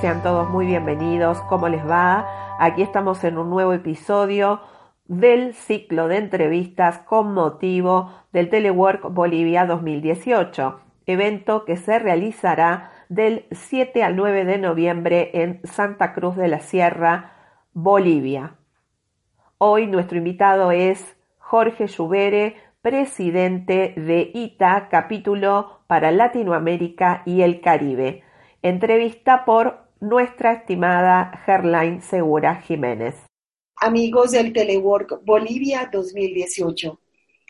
Sean todos muy bienvenidos. ¿Cómo les va? Aquí estamos en un nuevo episodio del ciclo de entrevistas con motivo del Telework Bolivia 2018, evento que se realizará del 7 al 9 de noviembre en Santa Cruz de la Sierra, Bolivia. Hoy nuestro invitado es Jorge Lluvere, presidente de ITA, capítulo para Latinoamérica y el Caribe entrevista por nuestra estimada Gerlain Segura Jiménez. Amigos del Telework Bolivia 2018,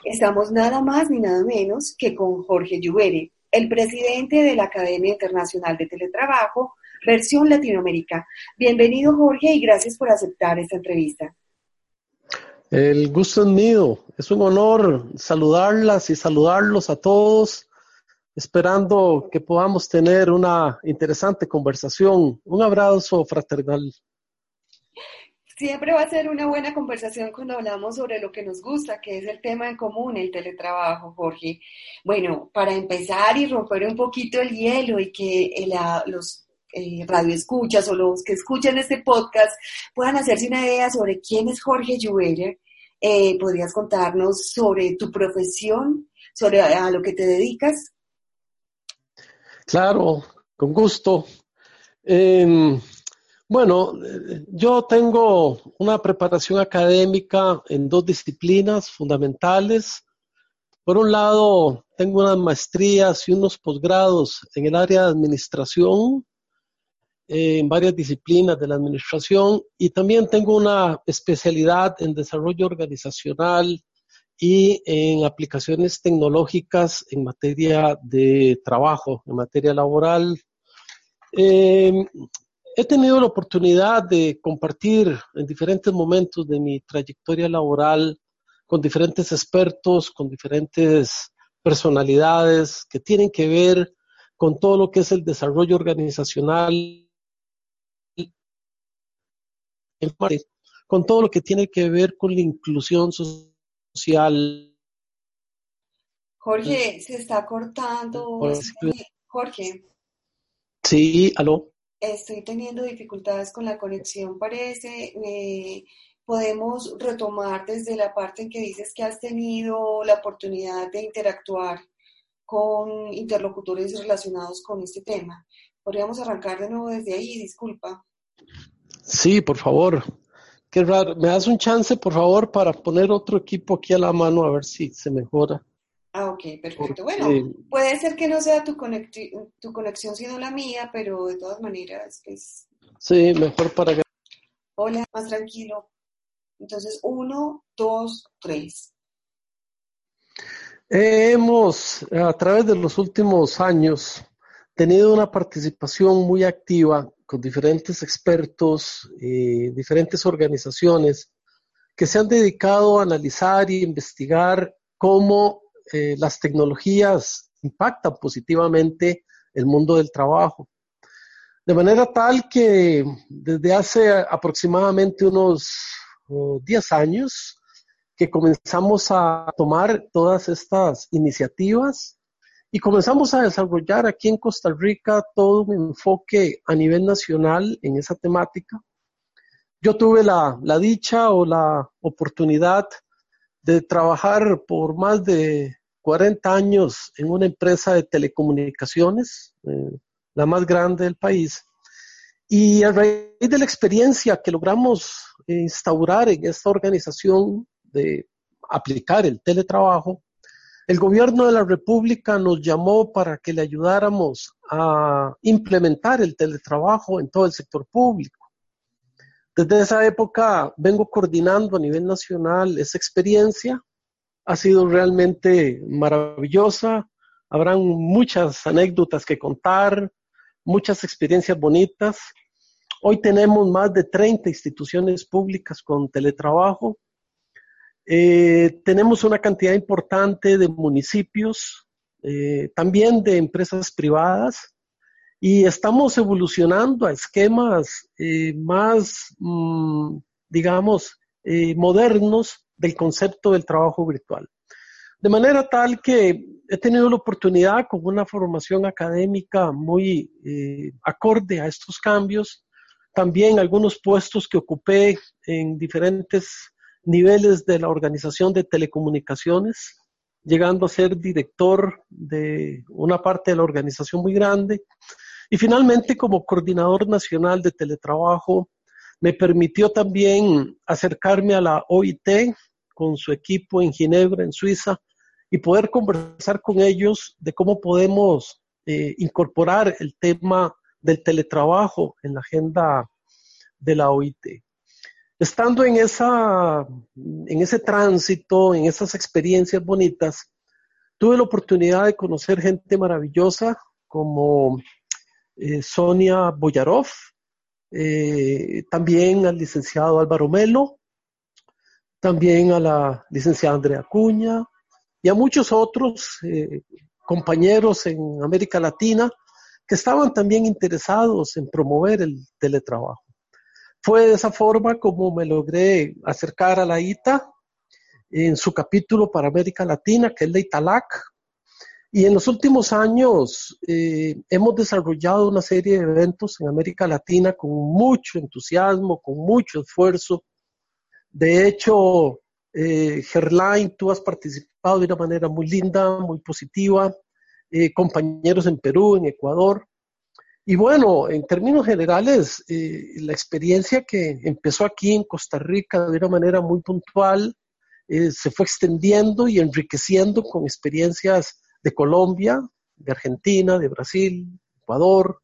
estamos nada más ni nada menos que con Jorge Lluvere, el presidente de la Academia Internacional de Teletrabajo, versión Latinoamérica. Bienvenido Jorge y gracias por aceptar esta entrevista. El gusto es mío, es un honor saludarlas y saludarlos a todos esperando que podamos tener una interesante conversación. Un abrazo fraternal. Siempre va a ser una buena conversación cuando hablamos sobre lo que nos gusta, que es el tema en común, el teletrabajo, Jorge. Bueno, para empezar y romper un poquito el hielo y que los eh, radioescuchas o los que escuchan este podcast puedan hacerse una idea sobre quién es Jorge Juveller, eh, ¿podrías contarnos sobre tu profesión, sobre a lo que te dedicas? Claro, con gusto. Em, bueno, yo tengo una preparación académica en dos disciplinas fundamentales. Por un lado, tengo unas maestrías y unos posgrados en el área de administración, en varias disciplinas de la administración, y también tengo una especialidad en desarrollo organizacional y en aplicaciones tecnológicas en materia de trabajo, en materia laboral. Em, he tenido la oportunidad de compartir en diferentes momentos de mi trayectoria laboral con diferentes expertos, con diferentes personalidades que tienen que ver con todo lo que es el desarrollo organizacional, con todo lo que tiene que ver con la inclusión social social. Jorge, se está cortando. Jorge. Sí, aló. Estoy teniendo dificultades con la conexión, parece. podemos retomar desde la parte en que dices que has tenido la oportunidad de interactuar con interlocutores relacionados con este tema. Podríamos arrancar de nuevo desde ahí, disculpa. Sí, por favor. Qué raro. ¿Me das un chance, por favor, para poner otro equipo aquí a la mano a ver si se mejora? Ah, ok, perfecto. bueno, puede ser que no sea tu, tu conexión sino la mía, pero de todas maneras, pues... Sí, mejor para que... Hola, más tranquilo. Entonces, uno, dos, tres. hemos, a través de los últimos años, tenido una participación muy activa con diferentes expertos, y diferentes organizaciones que se han dedicado a analizar y investigar cómo eh, las tecnologías impactan positivamente el mundo del trabajo. De manera tal que desde hace aproximadamente unos 10 años que comenzamos a tomar todas estas iniciativas y comenzamos a desarrollar aquí en Costa Rica todo un enfoque a nivel nacional en esa temática. Yo tuve la, dicha o la oportunidad de trabajar por más de 40 años en una empresa de telecomunicaciones, eh, la más grande del país. Y a raíz de la experiencia que logramos instaurar en esta organización de aplicar el teletrabajo, el gobierno de la República nos llamó para que le ayudáramos a implementar el teletrabajo en todo el sector público. Desde esa época vengo coordinando a nivel nacional esa experiencia. Ha sido realmente maravillosa. Habrán muchas anécdotas que contar, muchas experiencias bonitas. Hoy tenemos más de 30 instituciones públicas con teletrabajo. Eh, tenemos una cantidad importante de municipios, eh, también de empresas privadas, y estamos evolucionando a esquemas eh, más, mm, digamos, modernos del concepto del trabajo virtual. De manera tal que he tenido la oportunidad con una formación académica muy acorde a estos cambios, también algunos puestos que ocupé en diferentes niveles de la Organización de Telecomunicaciones, llegando a ser director de una parte de la organización muy grande. Y finalmente, como coordinador nacional de teletrabajo, me permitió también acercarme a la OIT con su equipo en Ginebra, en Suiza, y poder conversar con ellos de cómo podemos eh, incorporar el tema del teletrabajo en la agenda de la OIT. Estando en, esa, en ese tránsito, en esas experiencias bonitas, tuve la oportunidad de conocer gente maravillosa como eh, Sonia Boyarov, eh, también al licenciado Álvaro Melo, también a la licenciada Andrea Cuña y a muchos otros eh, compañeros en América Latina que estaban también interesados en promover el teletrabajo. Fue de esa forma como me logré acercar a la ITA en su capítulo para América Latina, que es la ITALAC. Y en los últimos años eh, hemos desarrollado una serie de eventos en América Latina con mucho entusiasmo, con mucho esfuerzo. De hecho, eh, Gerlain, tú has participado de una manera muy linda, muy positiva. Eh, compañeros en Perú, en Ecuador. Y bueno, en términos generales, eh, la experiencia que empezó aquí en Costa Rica de una manera muy puntual eh, se fue extendiendo y enriqueciendo con experiencias de Colombia, de Argentina, de Brasil, Ecuador.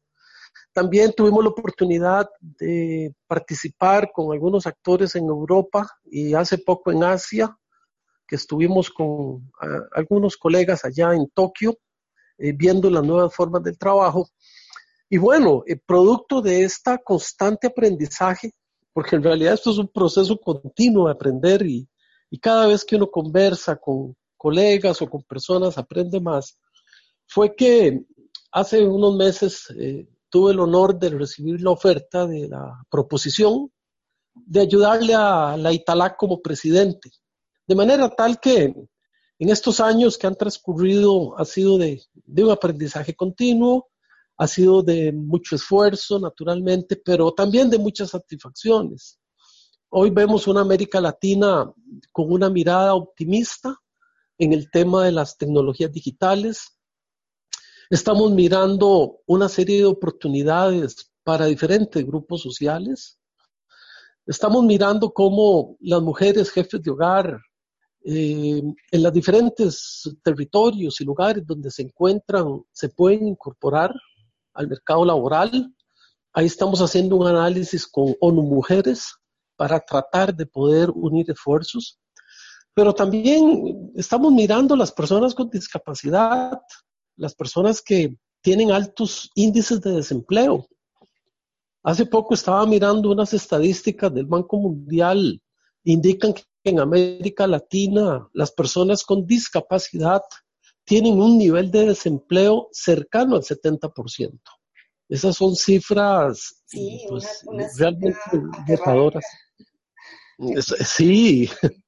También tuvimos la oportunidad de participar con algunos actores en Europa y hace poco en Asia, que estuvimos con algunos colegas allá en Tokio, eh, viendo las nuevas formas del trabajo. Y bueno, el producto de esta constante aprendizaje, porque en realidad esto es un proceso continuo de aprender y, cada vez que uno conversa con colegas o con personas aprende más, fue que hace unos meses eh, tuve el honor de recibir la oferta de la proposición de ayudarle a la Italac como presidente. De manera tal que en estos años que han transcurrido ha sido de, de un aprendizaje continuo, ha sido de mucho esfuerzo, naturalmente, pero también de muchas satisfacciones. Hoy vemos una América Latina con una mirada optimista en el tema de las tecnologías digitales. Estamos mirando una serie de oportunidades para diferentes grupos sociales. Estamos mirando cómo las mujeres jefes de hogar eh, en los diferentes territorios y lugares donde se encuentran se pueden incorporar al mercado laboral. Ahí estamos haciendo un análisis con ONU Mujeres para tratar de poder unir esfuerzos. Pero también estamos mirando las personas con discapacidad, las personas que tienen altos índices de desempleo. Hace poco estaba mirando unas estadísticas del Banco Mundial, indican que en América Latina las personas con discapacidad tienen un nivel de desempleo cercano al 70%. Esas son cifras pues, realmente dejadoras. Sí.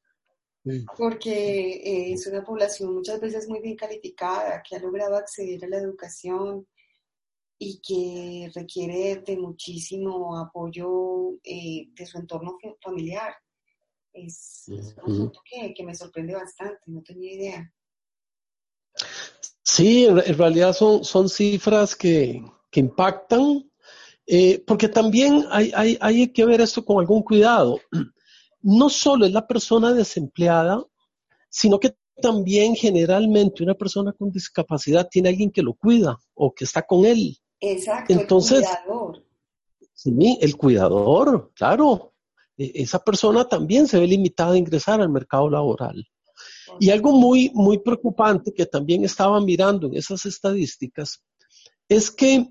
Porque eh, es una población muchas veces muy bien calificada, que ha logrado acceder a la educación y que requiere de muchísimo apoyo eh, de su entorno familiar. Es, un asunto que, que me sorprende bastante, no tenía idea. Sí, en, realidad son, son cifras que, impactan, eh, porque también hay, hay, hay, que ver esto con algún cuidado. No solo es la persona desempleada, sino que también generalmente una persona con discapacidad tiene alguien que lo cuida o que está con él. Exacto, Entonces, el cuidador. Sí, el cuidador, claro. E, esa persona también se ve limitada a ingresar al mercado laboral. Y algo muy, muy preocupante que también estaba mirando en esas estadísticas es que,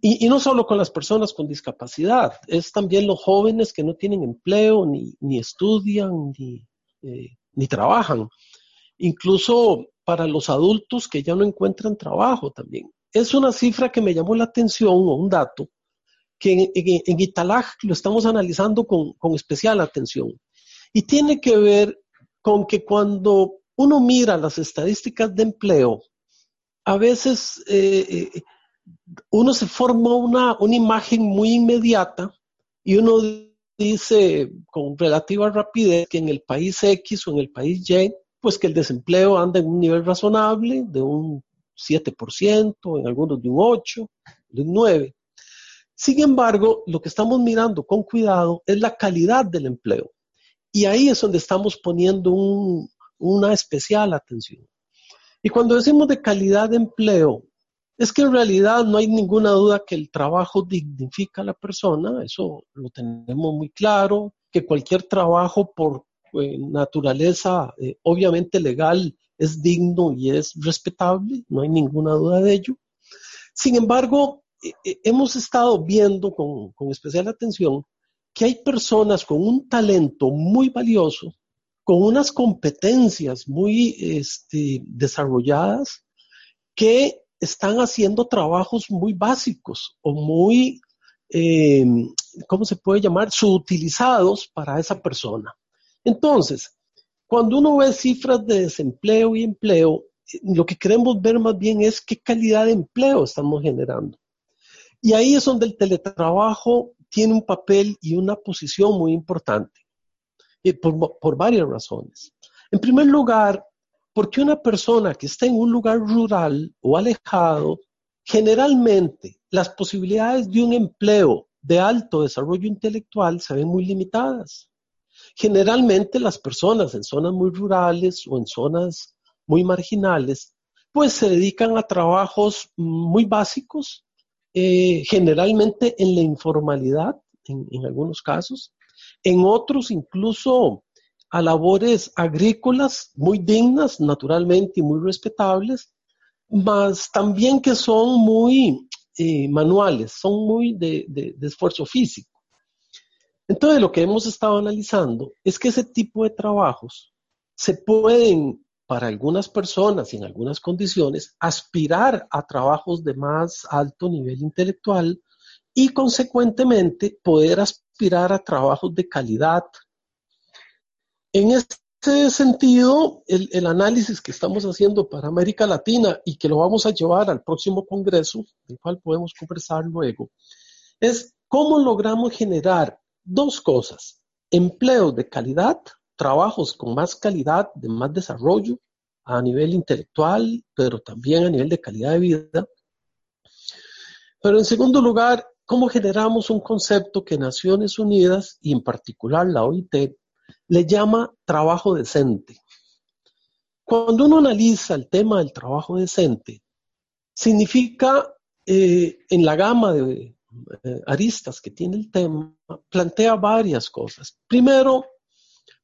y, no solo con las personas con discapacidad, es también los jóvenes que no tienen empleo, ni, ni estudian, ni, eh, ni trabajan. Incluso para los adultos que ya no encuentran trabajo también. Es una cifra que me llamó la atención o un dato que en, en, lo estamos analizando con, con especial atención. Y tiene que ver con que cuando uno mira las estadísticas de empleo, a veces eh, eh, uno se forma una, una, imagen muy inmediata y uno dice con relativa rapidez que en el país X o en el país Y pues que el desempleo anda en un nivel razonable de un 7%, en algunos de un 8%, de un 9%. Sin embargo, lo que estamos mirando con cuidado es la calidad del empleo. Y ahí es donde estamos poniendo una especial atención. Y cuando decimos de calidad de empleo, es que en realidad no hay ninguna duda que el trabajo dignifica a la persona, eso lo tenemos muy claro, que cualquier trabajo por eh, naturaleza eh, obviamente legal es digno y es respetable, no hay ninguna duda de ello. Sin embargo, eh, hemos estado viendo con, con especial atención que hay personas con un talento muy valioso, con unas competencias muy este, desarrolladas, que están haciendo trabajos muy básicos o muy, ¿cómo se puede llamar?, subutilizados para esa persona. Entonces, cuando uno ve cifras de desempleo y empleo, lo que queremos ver más bien es qué calidad de empleo estamos generando. Y ahí es donde el teletrabajo tiene un papel y una posición muy importante, y por, por varias razones. En primer lugar, porque una persona que está en un lugar rural o alejado, generalmente las posibilidades de un empleo de alto desarrollo intelectual se ven muy limitadas. Generalmente las personas en zonas muy rurales o en zonas muy marginales, pues se dedican a trabajos muy básicos, eh, generalmente en la informalidad, en, algunos casos, en otros incluso a labores agrícolas muy dignas, naturalmente, y muy respetables, mas también que son muy eh, manuales, son muy de esfuerzo físico. Entonces, lo que hemos estado analizando es que ese tipo de trabajos se pueden, para algunas personas y en algunas condiciones, aspirar a trabajos de más alto nivel intelectual y, consecuentemente, poder aspirar a trabajos de calidad. En este sentido, el, el análisis que estamos haciendo para América Latina y que lo vamos a llevar al próximo Congreso, del cual podemos conversar luego, es cómo logramos generar dos cosas, empleo de calidad, trabajos con más calidad, de más desarrollo a nivel intelectual, pero también a nivel de calidad de vida. Pero en segundo lugar, ¿cómo generamos un concepto que Naciones Unidas y en particular la OIT le llama trabajo decente? Cuando uno analiza el tema del trabajo decente, significa eh, en la gama de eh, aristas que tiene el tema, plantea varias cosas. Primero,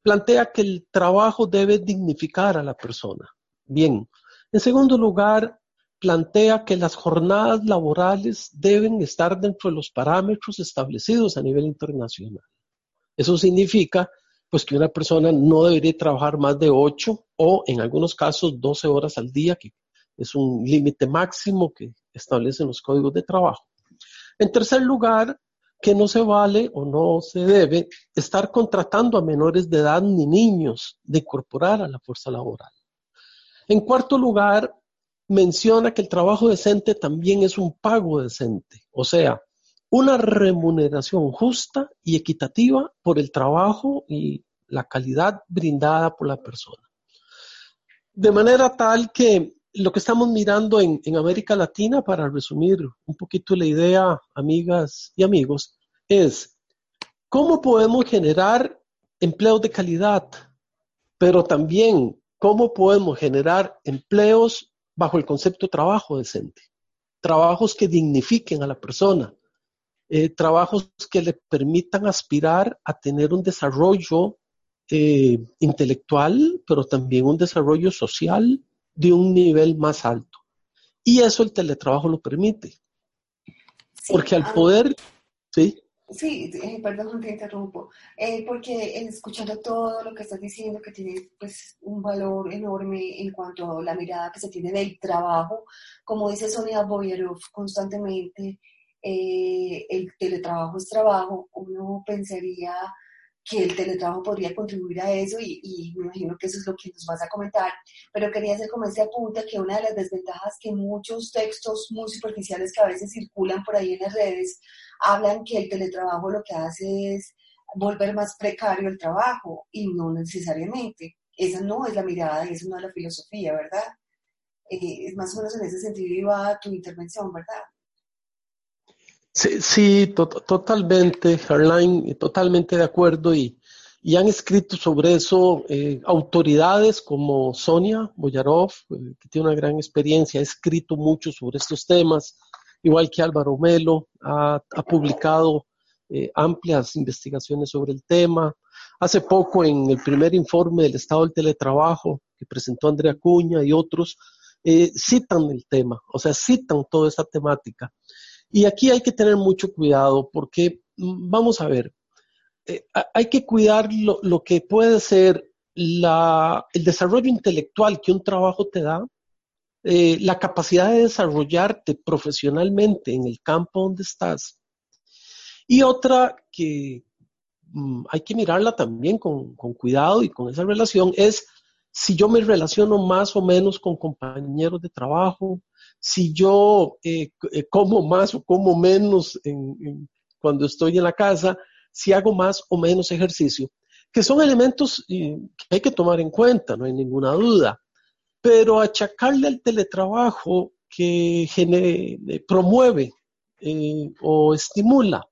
plantea que el trabajo debe dignificar a la persona. Bien. En segundo lugar, plantea que las jornadas laborales deben estar dentro de los parámetros establecidos a nivel internacional. Eso significa pues que una persona no debería trabajar más de 8 o en algunos casos 12 horas al día, que es un límite máximo que establecen los códigos de trabajo. En tercer lugar, que no se vale o no se debe estar contratando a menores de edad ni niños de incorporar a la fuerza laboral. En cuarto lugar, menciona que el trabajo decente también es un pago decente, o sea, una remuneración justa y equitativa por el trabajo y la calidad brindada por la persona. De manera tal que lo que estamos mirando en, América Latina, para resumir un poquito la idea, amigas y amigos, es cómo podemos generar empleos de calidad, pero también cómo podemos generar empleos bajo el concepto de trabajo decente, trabajos que dignifiquen a la persona, eh, trabajos que le permitan aspirar a tener un desarrollo eh, intelectual, pero también un desarrollo social de un nivel más alto. Y eso el teletrabajo lo permite. Porque al poder, sí. Sí, eh, perdón, te interrumpo, eh, porque escuchando todo lo que estás diciendo, que tiene pues un valor enorme en cuanto a la mirada que se tiene del trabajo, como dice Sonia Boyarov constantemente, eh, el teletrabajo es trabajo, uno pensaría que el teletrabajo podría contribuir a eso y, me imagino que eso es lo que nos vas a comentar, pero quería hacer como este apunte que una de las desventajas que muchos textos muy superficiales que a veces circulan por ahí en las redes hablan que el teletrabajo lo que hace es volver más precario el trabajo y no necesariamente. Esa no es la mirada y esa no es la filosofía, ¿verdad? Eh, es más o menos en ese sentido iba tu intervención, ¿verdad? Sí, sí totalmente, Harline, totalmente de acuerdo y, y han escrito sobre eso eh, autoridades como Sonia Boyarov, eh, que tiene una gran experiencia, ha escrito mucho sobre estos temas, igual que Álvaro Melo, ha, publicado eh, amplias investigaciones sobre el tema. Hace poco, en el primer informe del estado del teletrabajo que presentó Andrea Cuña y otros, citan el tema, o sea, citan toda esa temática. Y aquí hay que tener mucho cuidado porque, mm, vamos a ver, eh, hay que cuidar lo, que puede ser el desarrollo intelectual que un trabajo te da, eh, la capacidad de desarrollarte profesionalmente en el campo donde estás. Y otra que mm, hay que mirarla también con, con cuidado y con esa relación es si yo me relaciono más o menos con compañeros de trabajo, si yo eh, eh, como más o como menos cuando estoy en la casa, si hago más o menos ejercicio, que son elementos que hay que tomar en cuenta, no hay ninguna duda. Pero achacarle al teletrabajo que eh, promueve o estimula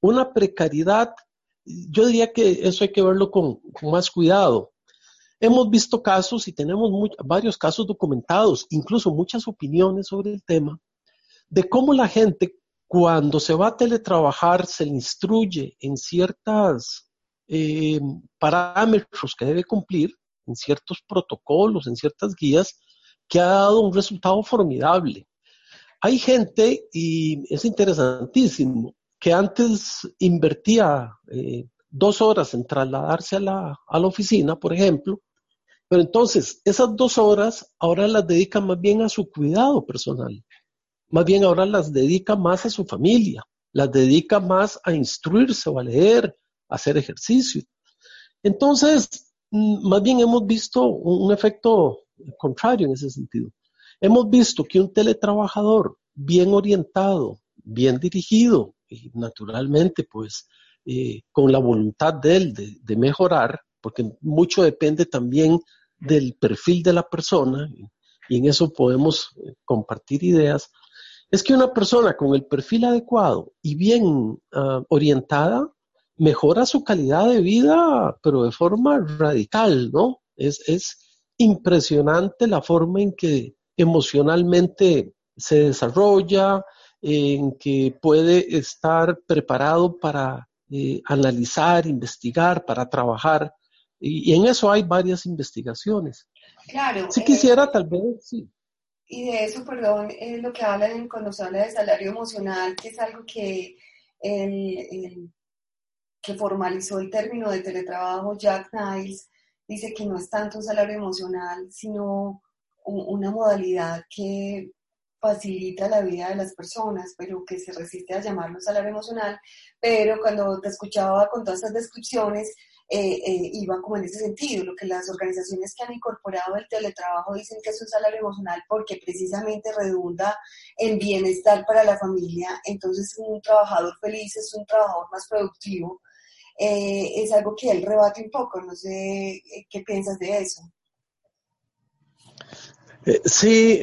una precariedad, yo diría que eso hay que verlo con más cuidado. Hemos visto casos y tenemos varios casos documentados, incluso muchas opiniones sobre el tema, de cómo la gente cuando se va a teletrabajar se instruye en ciertos eh, parámetros que debe cumplir, en ciertos protocolos, en ciertas guías, que ha dado un resultado formidable. Hay gente, y es interesantísimo, que antes invertía eh, dos horas en trasladarse a la, a la oficina, por ejemplo, pero entonces, esas dos horas ahora las dedica más bien a su cuidado personal. Más bien ahora las dedica más a su familia. Las dedica más a instruirse o a leer, a hacer ejercicio. Entonces, mm, más bien hemos visto un efecto contrario en ese sentido. Hemos visto que un teletrabajador bien orientado, bien dirigido y naturalmente pues eh, con la voluntad de él de mejorar, porque mucho depende también del perfil de la persona, y en eso podemos eh, compartir ideas, es que una persona con el perfil adecuado y bien ah, orientada mejora su calidad de vida, pero de forma radical, ¿no? Es, es impresionante la forma en que emocionalmente se desarrolla, en que puede estar preparado para eh, analizar, investigar, para trabajar y, en eso hay varias investigaciones. Claro. Si quisiera, eh, tal vez, sí. Y de eso, perdón, es lo que hablan cuando se habla de salario emocional, que es algo que, el, que formalizó el término de teletrabajo, Jack Niles, dice que no es tanto un salario emocional, sino una modalidad que facilita la vida de las personas, pero que se resiste a llamarlo salario emocional. Pero cuando te escuchaba con todas estas descripciones, eh, eh, como en ese sentido. Lo que las organizaciones que han incorporado el teletrabajo dicen que es un salario emocional porque precisamente redunda en bienestar para la familia. Entonces, un trabajador feliz es un trabajador más productivo. Eh, es algo que él rebate un poco. No sé qué piensas de eso. Sí,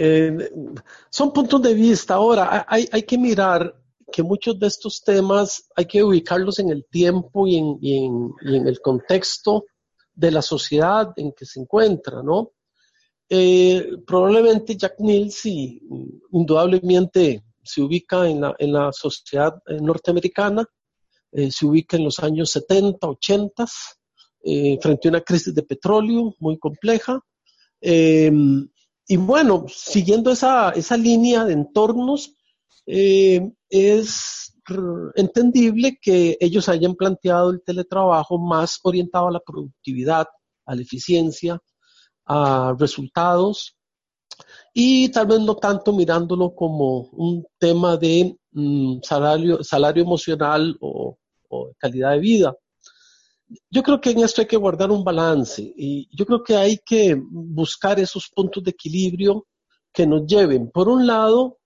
son puntos de vista. Ahora, hay que mirar que muchos de estos temas hay que ubicarlos en el tiempo y en, el contexto de la sociedad en que se encuentra, ¿no? Eh, probablemente Jack Mills sí, indudablemente se ubica en la, sociedad eh, norteamericana, eh, se ubica en los años 70, 80, frente a una crisis de petróleo muy compleja. y bueno, siguiendo esa línea de entornos, es entendible que ellos hayan planteado el teletrabajo más orientado a la productividad, a la eficiencia, a resultados y tal vez no tanto mirándolo como un tema de mm, salario, salario emocional o, calidad de vida. Yo creo que en esto hay que guardar un balance y yo creo que hay que buscar esos puntos de equilibrio que nos lleven, por un lado,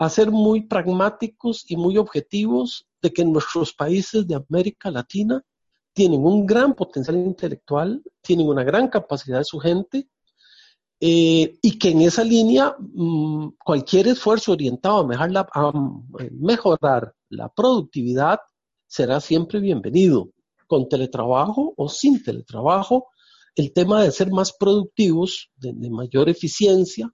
a ser muy pragmáticos y muy objetivos de que nuestros países de América Latina tienen un gran potencial intelectual, tienen una gran capacidad de su gente, eh, y que en esa línea mm, cualquier esfuerzo orientado a mejorar, la, productividad será siempre bienvenido, con teletrabajo o sin teletrabajo. El tema de ser más productivos, de mayor eficiencia,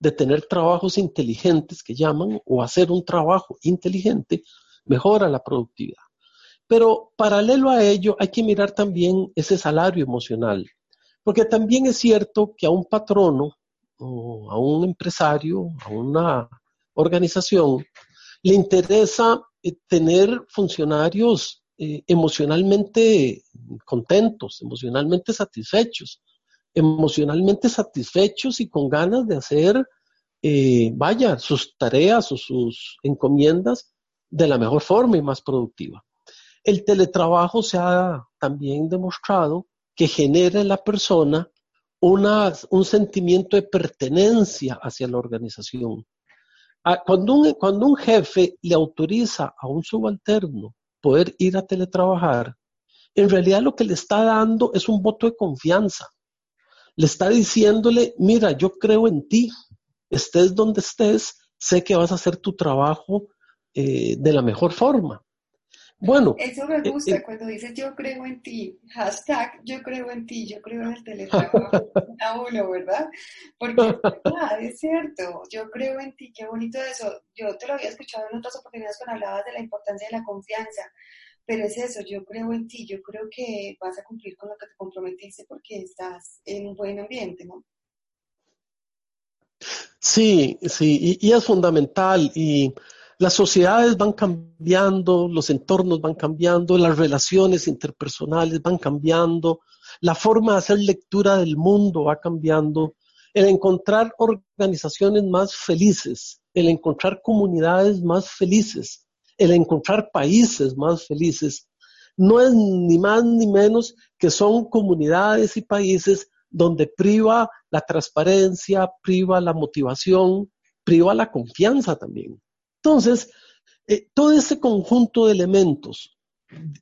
de tener trabajos inteligentes que llaman, o hacer un trabajo inteligente, mejora la productividad. Pero paralelo a ello hay que mirar también ese salario emocional, porque también es cierto que a un patrono o a un empresario, a una organización, le interesa eh, tener funcionarios eh, emocionalmente contentos, emocionalmente satisfechos, emocionalmente satisfechos y con ganas de hacer, eh, vaya, sus tareas o sus encomiendas de la mejor forma y más productiva. El teletrabajo se ha también demostrado que genera en la persona un sentimiento de pertenencia hacia la organización. Ah, cuando un, cuando un jefe le autoriza a un subalterno poder ir a teletrabajar, en realidad lo que le está dando es un voto de confianza. Le está diciéndole, mira, yo creo en ti, estés donde estés, sé que vas a hacer tu trabajo eh, de la mejor forma. Bueno. Eso me eh, gusta eh, cuando dices yo creo en ti, hashtag yo creo en ti, yo creo en el teletrabajo a uno, ¿verdad? Porque es cierto, yo creo en ti, qué bonito eso. Yo te lo había escuchado en otras oportunidades cuando hablabas de la importancia de la confianza, pero es eso, yo creo en ti, yo creo que vas a cumplir con lo que te comprometiste porque estás en un buen ambiente, ¿no? Sí, sí, y, y es fundamental y las sociedades van cambiando, los entornos van cambiando, las relaciones interpersonales van cambiando, la forma de hacer lectura del mundo va cambiando, el encontrar organizaciones más felices, el encontrar comunidades más felices, el encontrar países más felices, no es ni más ni menos que son comunidades y países donde priva la transparencia, priva la motivación, priva la confianza también. Entonces, eh, todo ese conjunto de elementos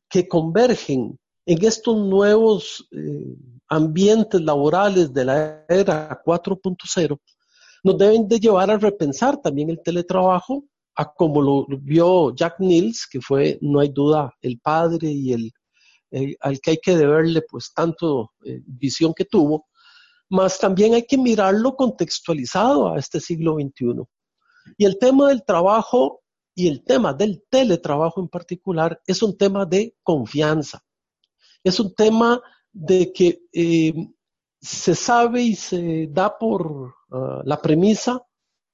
que convergen en estos nuevos eh, ambientes laborales de la era 4.0 nos deben de llevar a repensar también el teletrabajo, a como lo vio Jack Nils, que fue, no hay duda, el padre y el, al que hay que deberle pues tanto eh, visión que tuvo, más también hay que mirarlo contextualizado a este siglo XXI. Y el tema del trabajo y el tema del teletrabajo en particular es un tema de confianza. Es un tema de que eh, se sabe y se da por ah, la premisa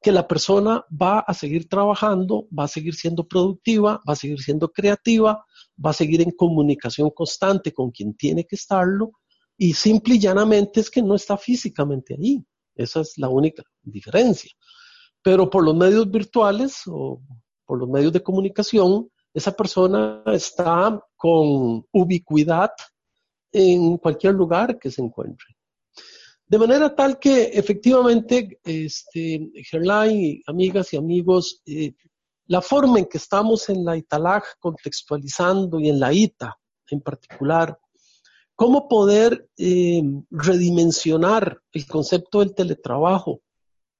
que la persona va a seguir trabajando, va a seguir siendo productiva, va a seguir siendo creativa, va a seguir en comunicación constante con quien tiene que estarlo y simple y llanamente es que no está físicamente ahí. Esa es la única diferencia pero por los medios virtuales o por los medios de comunicación, esa persona está con ubicuidad en cualquier lugar que se encuentre. De manera tal que efectivamente, este, Gerlain, amigas y amigos, eh, la forma en que estamos en la ITALAG contextualizando y en la ITA en particular, cómo poder eh, redimensionar el concepto del teletrabajo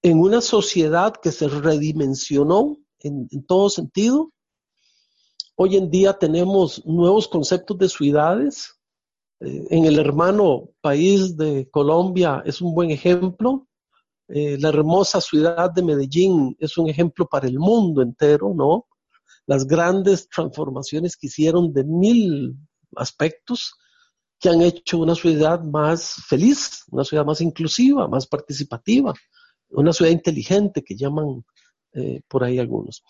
en una sociedad que se redimensionó en, todo sentido. Hoy en día tenemos nuevos conceptos de ciudades, en el hermano país de Colombia es un buen ejemplo. Eh, la hermosa ciudad de Medellín es un ejemplo para el mundo entero, ¿no? Las grandes transformaciones que hicieron de mil aspectos que han hecho una ciudad más feliz, una ciudad más inclusiva, más participativa, una ciudad inteligente que llaman eh, por ahí algunos.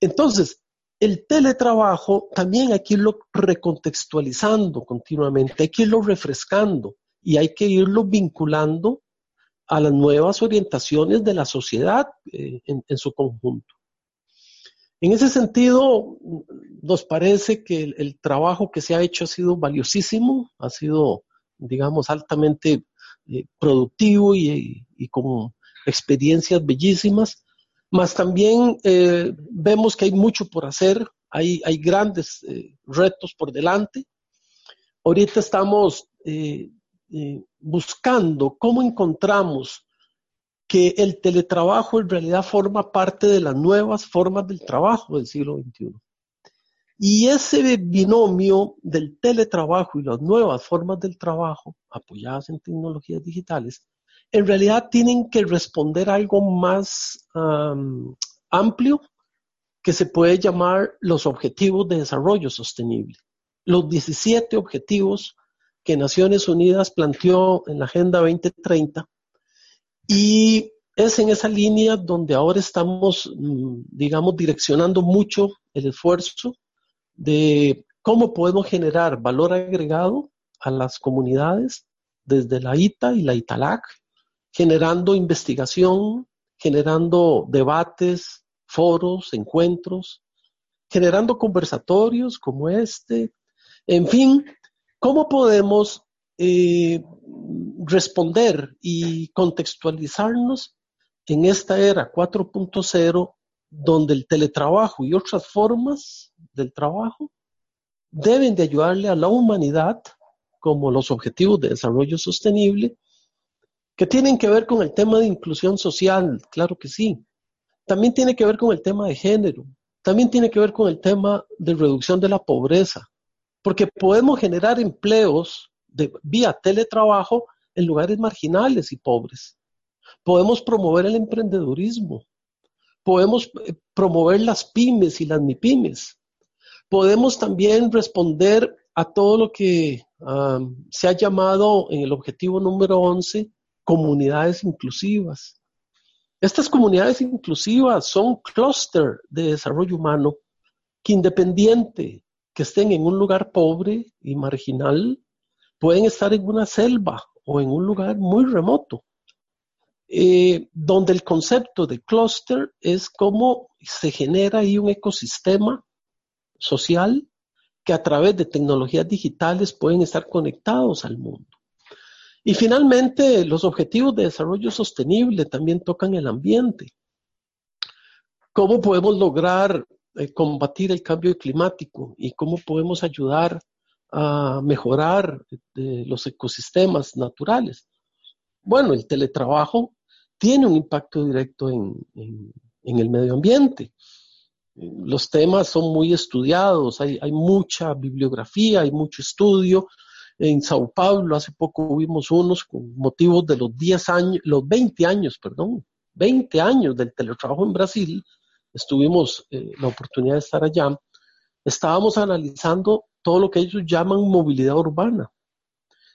Entonces, el teletrabajo también hay que irlo recontextualizando continuamente, hay que irlo refrescando y hay que irlo vinculando a las nuevas orientaciones de la sociedad eh, en, su conjunto. En ese sentido, nos parece que el, trabajo que se ha hecho ha sido valiosísimo, ha sido, digamos, altamente eh, productivo y, con experiencias bellísimas, mas también eh, vemos que hay mucho por hacer, hay, hay grandes retos por delante. Ahorita estamos eh, buscando cómo encontramos que el teletrabajo en realidad forma parte de las nuevas formas del trabajo del siglo XXI. Y ese binomio del teletrabajo y las nuevas formas del trabajo, apoyadas en tecnologías digitales, en realidad tienen que responder a algo más amplio que se puede llamar los objetivos de desarrollo sostenible. Los 17 objetivos que Naciones Unidas planteó en la Agenda 2030 y es en esa línea donde ahora estamos, mm, digamos, direccionando mucho el esfuerzo de cómo podemos generar valor agregado a las comunidades desde la ITA y la ITALAC, generando investigación, generando debates, foros, encuentros, generando conversatorios como este, en fin, ¿Cómo podemos eh, responder y contextualizarnos en esta era 4.0 donde el teletrabajo y otras formas del trabajo deben de ayudarle a la humanidad como los objetivos de desarrollo sostenible que tienen que ver con el tema de inclusión social, claro que sí. También tiene que ver con el tema de género, también tiene que ver con el tema de reducción de la pobreza, porque podemos generar empleos de, vía teletrabajo en lugares marginales y pobres. Podemos promover el emprendedurismo. Podemos eh, promover las pymes y las MIPYMES. Podemos también responder a todo lo que se ha llamado en el objetivo número 11 comunidades inclusivas. Estas comunidades inclusivas son clúster de desarrollo humano que independiente que estén en un lugar pobre y marginal, pueden estar en una selva o en un lugar muy remoto, eh, donde el concepto de clúster es cómo se genera ahí un ecosistema social que a través de tecnologías digitales pueden estar conectados al mundo. Y finalmente, los objetivos de desarrollo sostenible también tocan el ambiente. ¿Cómo podemos lograr eh, combatir el cambio climático y cómo podemos ayudar a mejorar eh, los ecosistemas naturales. Bueno, el teletrabajo tiene un impacto directo en, el medio ambiente. Los temas son muy estudiados, hay, mucha bibliografía, hay mucho estudio. En Sao Paulo hace poco vimos unos motivos de los 10 años, los 20 años, perdón, 20 años del teletrabajo en Brasil, estuvimos eh, la oportunidad de estar allá, estábamos analizando todo lo que ellos llaman movilidad urbana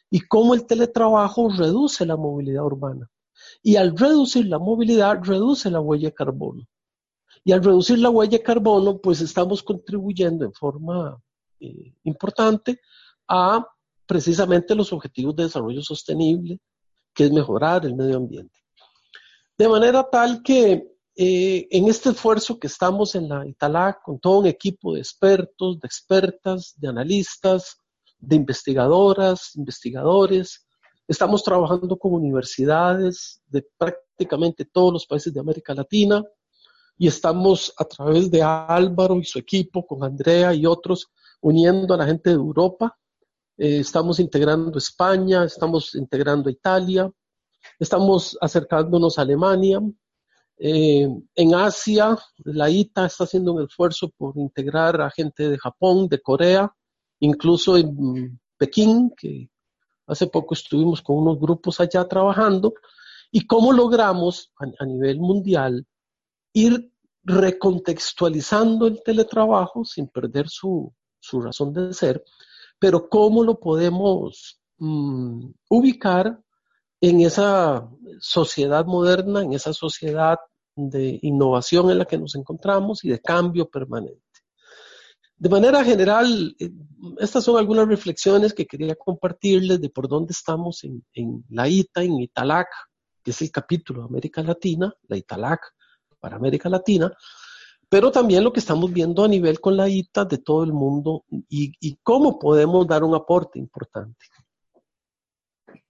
y cómo el teletrabajo reduce la movilidad urbana. Y al reducir la movilidad, reduce la huella de carbono. Y al reducir la huella de carbono, pues estamos contribuyendo en forma eh, importante a precisamente los objetivos de desarrollo sostenible, que es mejorar el medio ambiente. De manera tal que eh, en este esfuerzo que estamos en la Italac con todo un equipo de expertos, de expertas, de analistas, de investigadoras, investigadores, estamos trabajando con universidades de prácticamente todos los países de América Latina y estamos a través de Álvaro y su equipo, con Andrea y otros, uniendo a la gente de Europa. Eh, estamos integrando España, estamos integrando Italia, estamos acercándonos a Alemania, eh, en Asia, la ITA está haciendo un esfuerzo por integrar a gente de Japón, de Corea, incluso en Pekín, que hace poco estuvimos con unos grupos allá trabajando, y cómo logramos a, nivel mundial ir recontextualizando el teletrabajo sin perder su, razón de ser, pero cómo lo podemos mm, ubicar en esa sociedad moderna, en esa sociedad de innovación en la que nos encontramos y de cambio permanente. De manera general, eh, estas son algunas reflexiones que quería compartirles de por dónde estamos en, la ITA, en Italac, que es el capítulo de América Latina, la Italac para América Latina, pero también lo que estamos viendo a nivel con la ITA de todo el mundo y cómo podemos dar un aporte importante.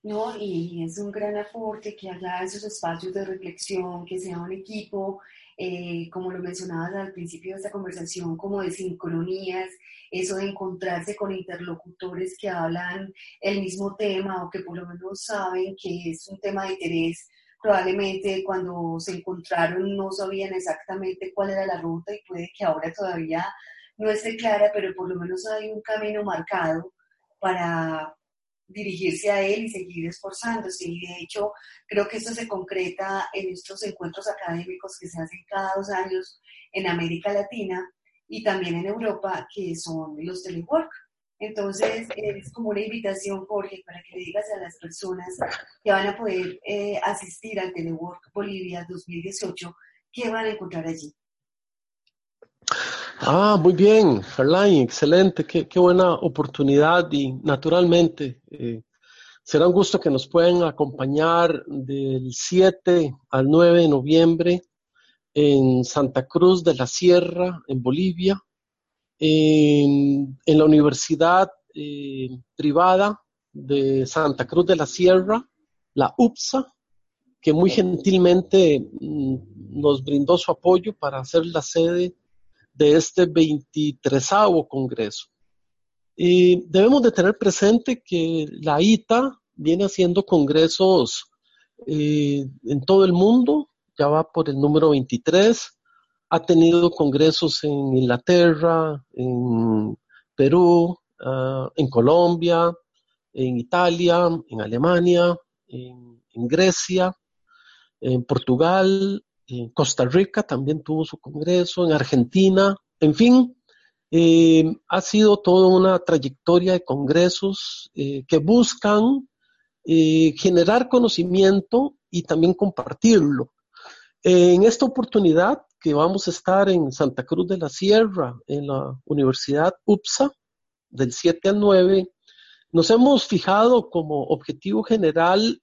¿no? Y es un gran aporte que haya esos espacios de reflexión, que sea un equipo, eh, como lo mencionabas al principio de esta conversación, como de sincronías, eso de encontrarse con interlocutores que hablan el mismo tema o que por lo menos saben que es un tema de interés. Probablemente cuando se encontraron no sabían exactamente cuál era la ruta y puede que ahora todavía no esté clara, pero por lo menos hay un camino marcado para, dirigirse a él y seguir esforzándose. Y de hecho, creo que esto se concreta en estos encuentros académicos que se hacen cada dos años en América Latina y también en Europa, que son los telework. Entonces, es como una invitación, Jorge, para que le digas a las personas que van a poder eh, asistir al Telework Bolivia 2018, ¿qué van a encontrar allí? Ah, muy bien, Harline, excelente, qué, buena oportunidad y naturalmente eh, será un gusto que nos puedan acompañar del 7 al 9 de noviembre en Santa Cruz de la Sierra, en Bolivia, en, la Universidad eh, Privada de Santa Cruz de la Sierra, la UPSA, que muy gentilmente mm, nos brindó su apoyo para hacer la sede de este 23 Congreso. Y debemos de tener presente que la ITA viene haciendo congresos eh, en todo el mundo, ya va por el número 23, ha tenido congresos en Inglaterra, en Perú, ah, en Colombia, en Italia, en Alemania, en, Grecia, en Portugal, en Costa Rica también tuvo su congreso, en Argentina, en fin, eh, ha sido toda una trayectoria de congresos eh, que buscan eh, generar conocimiento y también compartirlo. en esta oportunidad que vamos a estar en Santa Cruz de la Sierra, en la Universidad UPSA, del 7 al 9, nos hemos fijado como objetivo general,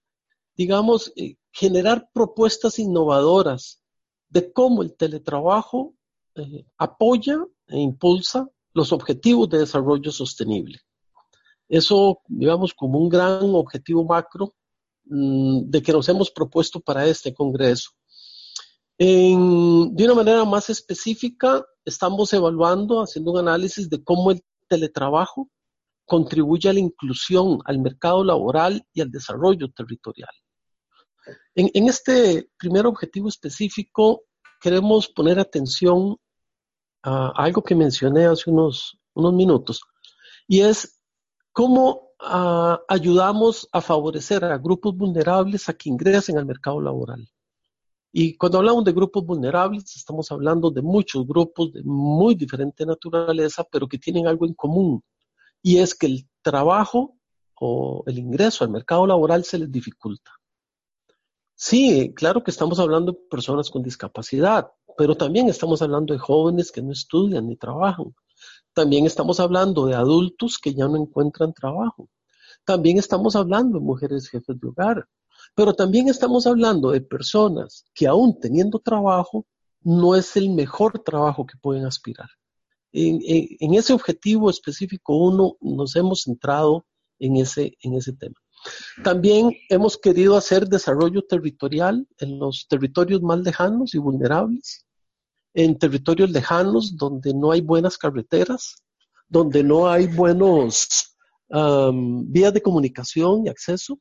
digamos, generar propuestas innovadoras de cómo el teletrabajo eh, apoya e impulsa los objetivos de desarrollo sostenible. Eso, digamos, como un gran objetivo macro mm, de que nos hemos propuesto para este Congreso. De una manera más específica, estamos evaluando, haciendo un análisis de cómo el teletrabajo contribuye a la inclusión al mercado laboral y al desarrollo territorial. En, este primer objetivo específico queremos poner atención a algo que mencioné hace unos, unos minutos, y es cómo ah, ayudamos a favorecer a grupos vulnerables a que ingresen al mercado laboral. Y cuando hablamos de grupos vulnerables, estamos hablando de muchos grupos de muy diferente naturaleza, pero que tienen algo en común, y es que el trabajo o el ingreso al mercado laboral se les dificulta. Sí, claro que estamos hablando de personas con discapacidad, pero también estamos hablando de jóvenes que no estudian ni trabajan. También estamos hablando de adultos que ya no encuentran trabajo. También estamos hablando de mujeres jefes de hogar. Pero también estamos hablando de personas que aún teniendo trabajo, no es el mejor trabajo que pueden aspirar. En, ese objetivo específico uno nos hemos centrado en ese, en ese tema. También hemos querido hacer desarrollo territorial en los territorios más lejanos y vulnerables, en territorios lejanos donde no hay buenas carreteras, donde no hay buenos vías de comunicación y acceso.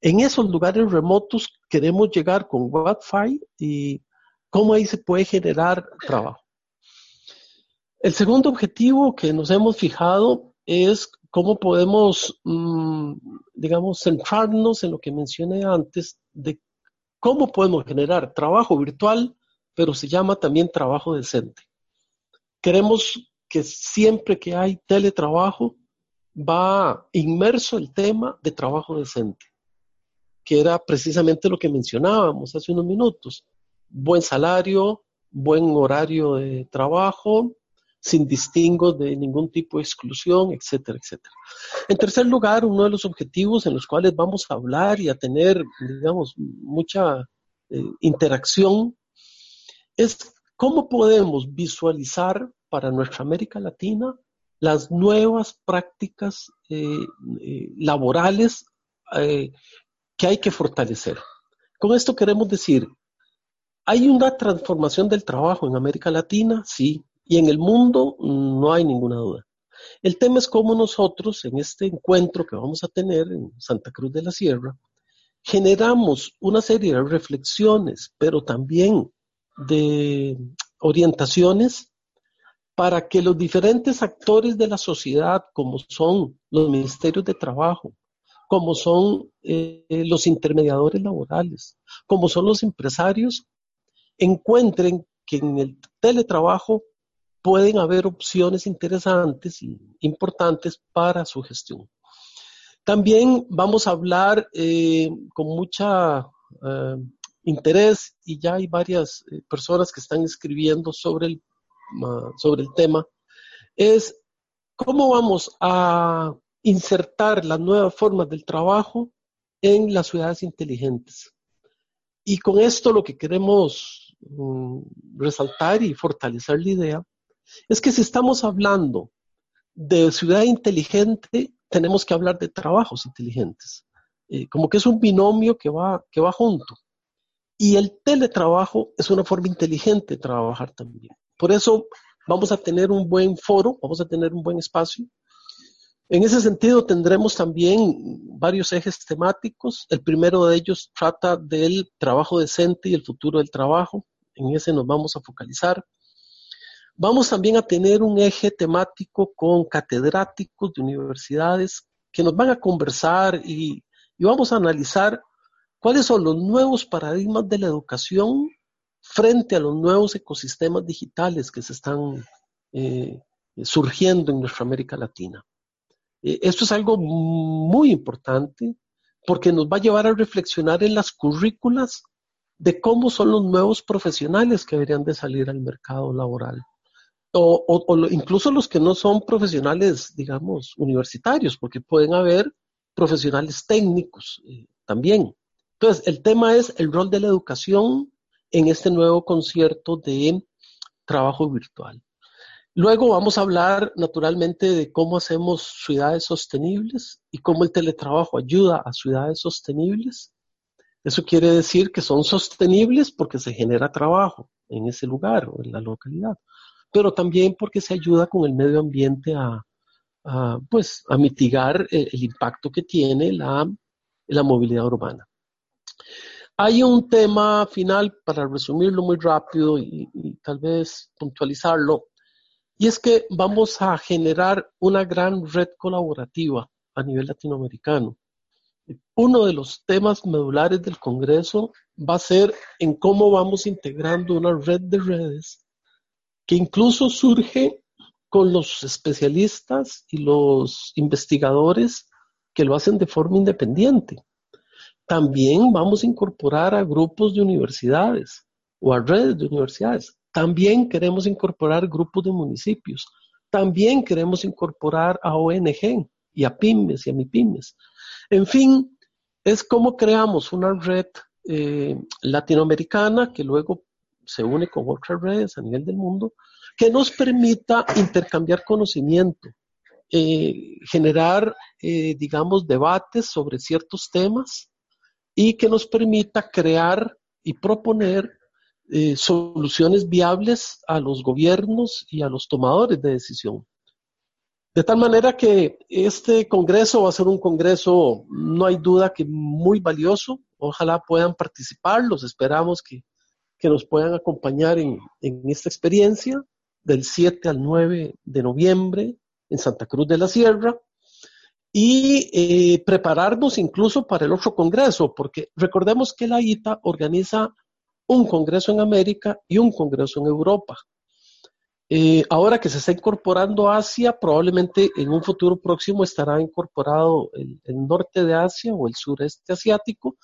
En esos lugares remotos queremos llegar con Wi-Fi y cómo ahí se puede generar trabajo. El segundo objetivo que nos hemos fijado es cómo podemos, mm, digamos, centrarnos en lo que mencioné antes de cómo podemos generar trabajo virtual, pero se llama también trabajo decente. Queremos que siempre que hay teletrabajo va inmerso el tema de trabajo decente, que era precisamente lo que mencionábamos hace unos minutos. Buen salario, buen horario de trabajo, sin distingo de ningún tipo de exclusión, etcétera, etcétera. En tercer lugar, uno de los objetivos en los cuales vamos a hablar y a tener, digamos, mucha eh, interacción es cómo podemos visualizar para nuestra América Latina las nuevas prácticas eh, eh, laborales que hay que fortalecer. Con esto queremos decir, ¿hay una transformación del trabajo en América Latina? Sí, y en el mundo no hay ninguna duda. El tema es cómo nosotros, en este encuentro que vamos a tener en Santa Cruz de la Sierra, generamos una serie de reflexiones, pero también de orientaciones para que los diferentes actores de la sociedad, como son los ministerios de trabajo, como son eh, los intermediadores laborales, como son los empresarios, encuentren que en el teletrabajo pueden haber opciones interesantes y importantes para su gestión. También vamos a hablar eh, con mucha eh, interés y ya hay varias personas que están escribiendo sobre el, sobre el tema, es cómo vamos a insertar las nuevas formas del trabajo en las ciudades inteligentes. Y con esto lo que queremos mm, resaltar y fortalecer la idea es que si estamos hablando de ciudad inteligente, tenemos que hablar de trabajos inteligentes. Eh, como que es un binomio que va, que va junto. Y el teletrabajo es una forma inteligente de trabajar también. Por eso vamos a tener un buen foro, vamos a tener un buen espacio. En ese sentido tendremos también varios ejes temáticos. El primero de ellos trata del trabajo decente y el futuro del trabajo. En ese nos vamos a focalizar. Vamos también a tener un eje temático con catedráticos de universidades que nos van a conversar y, vamos a analizar cuáles son los nuevos paradigmas de la educación frente a los nuevos ecosistemas digitales que se están eh, surgiendo en nuestra América Latina. Eh, esto es algo muy importante porque nos va a llevar a reflexionar en las currículas de cómo son los nuevos profesionales que deberían de salir al mercado laboral o, incluso los que no son profesionales, digamos, universitarios, porque pueden haber profesionales técnicos eh, también. Entonces, el tema es el rol de la educación en este nuevo concierto de trabajo virtual. Luego vamos a hablar naturalmente de cómo hacemos ciudades sostenibles y cómo el teletrabajo ayuda a ciudades sostenibles. Eso quiere decir que son sostenibles porque se genera trabajo en ese lugar o en la localidad pero también porque se ayuda con el medio ambiente a, pues, a mitigar el, impacto que tiene la, la movilidad urbana. Hay un tema final, para resumirlo muy rápido y, tal vez puntualizarlo, y es que vamos a generar una gran red colaborativa a nivel latinoamericano. Uno de los temas medulares del Congreso va a ser en cómo vamos integrando una red de redes que incluso surge con los especialistas y los investigadores que lo hacen de forma independiente. También vamos a incorporar a grupos de universidades o a redes de universidades. También queremos incorporar grupos de municipios. También queremos incorporar a ONG y a pymes y a MIPYMES. En fin, es como creamos una red eh, latinoamericana que luego se une con otras redes a nivel del mundo, que nos permita intercambiar conocimiento, eh, generar, eh, digamos, debates sobre ciertos temas y que nos permita crear y proponer eh, soluciones viables a los gobiernos y a los tomadores de decisión. De tal manera que este congreso va a ser un congreso, no hay duda que muy valioso. Ojalá puedan participar, los esperamos que que nos puedan acompañar en, esta experiencia del 7 al 9 de noviembre en Santa Cruz de la Sierra. y eh, prepararnos incluso para el otro congreso, porque recordemos que la ITA organiza un congreso en América y un congreso en Europa. Eh, ahora que se está incorporando Asia, probablemente en un futuro próximo estará incorporado el, norte de Asia o el sureste asiático,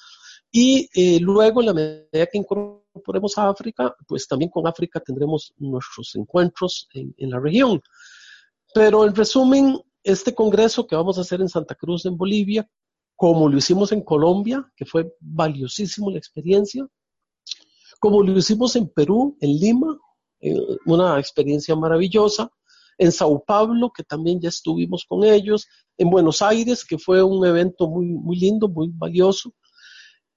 y eh, luego, en la medida que incorporemos a África, pues también con África tendremos nuestros encuentros en, en la región. Pero en resumen, este congreso que vamos a hacer en Santa Cruz, en Bolivia, como lo hicimos en Colombia, que fue valiosísimo la experiencia, como lo hicimos en Perú, en Lima, una experiencia maravillosa, en Sao Paulo, que también ya estuvimos con ellos, en Buenos Aires, que fue un evento muy, muy lindo, muy valioso.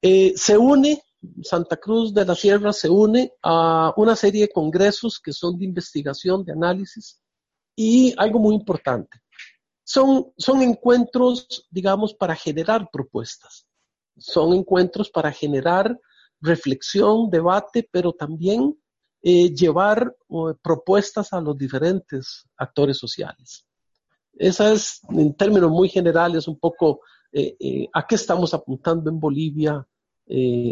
Eh, se une, Santa Cruz de la Sierra se une a una serie de congresos que son de investigación, de análisis, y algo muy importante, son, son encuentros, digamos, para generar propuestas. Son encuentros para generar reflexión, debate, pero también eh, llevar propuestas a los diferentes actores sociales. Esa es, en términos muy generales, un poco eh, eh, a qué estamos apuntando en Bolivia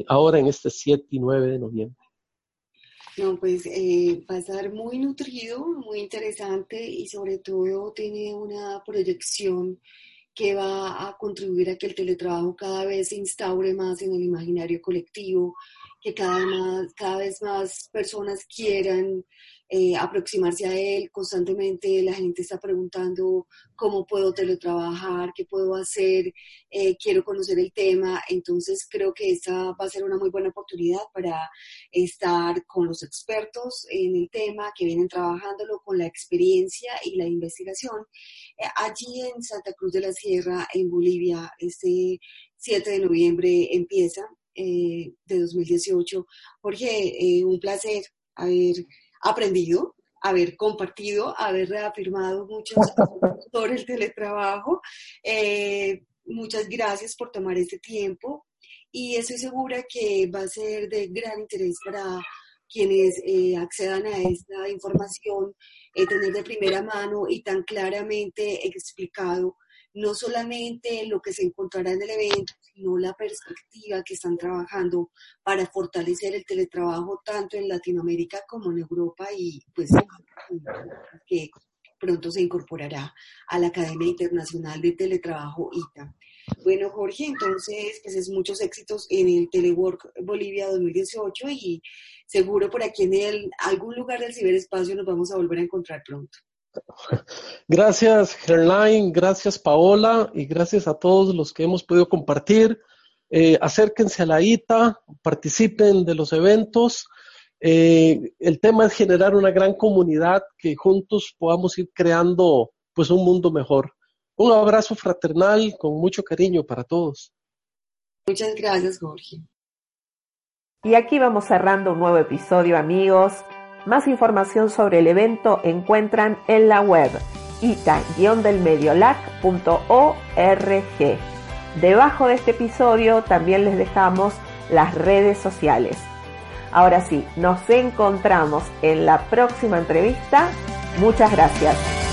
ahora en este 7 y 9 de noviembre. No, pues eh, va a estar muy nutrido, muy interesante y sobre todo tiene una proyección que va a contribuir a que el teletrabajo cada vez se instaure más en el imaginario colectivo, que cada, más, cada vez más personas quieran eh, aproximarse a él. Constantemente la gente está preguntando cómo puedo teletrabajar, qué puedo hacer, eh, quiero conocer el tema. Entonces creo que esta va a ser una muy buena oportunidad para estar con los expertos en el tema que vienen trabajándolo con la experiencia y la investigación. Eh, allí en Santa Cruz de la Sierra, en Bolivia, este 7 de noviembre empieza. de 2018. Jorge, un placer haber aprendido, haber compartido, haber reafirmado muchos sobre el teletrabajo. Eh, muchas gracias por tomar este tiempo y estoy segura que va a ser de gran interés para quienes eh, accedan a esta información, eh, tener de primera mano y tan claramente explicado no solamente lo que se encontrará en el evento, sino la perspectiva que están trabajando para fortalecer el teletrabajo tanto en Latinoamérica como en Europa y pues que pronto se incorporará a la Academia Internacional de Teletrabajo ITA. Bueno, Jorge, entonces, pues es muchos éxitos en el Telework Bolivia 2018 y seguro por aquí en algún lugar del ciberespacio nos vamos a volver a encontrar pronto. Gracias, Gerlain, gracias, Paola, y gracias a todos los que hemos podido compartir. Eh, acérquense a la ITA, participen de los eventos. Eh, el tema es generar una gran comunidad que juntos podamos ir creando pues un mundo mejor. Un abrazo fraternal con mucho cariño para todos. Muchas gracias, Jorge. Y aquí vamos cerrando un nuevo episodio, amigos. Más información sobre el evento encuentran en la web ita-delmediolac.org. Debajo de este episodio también les dejamos las redes sociales. Ahora sí, nos encontramos en la próxima entrevista. Muchas gracias.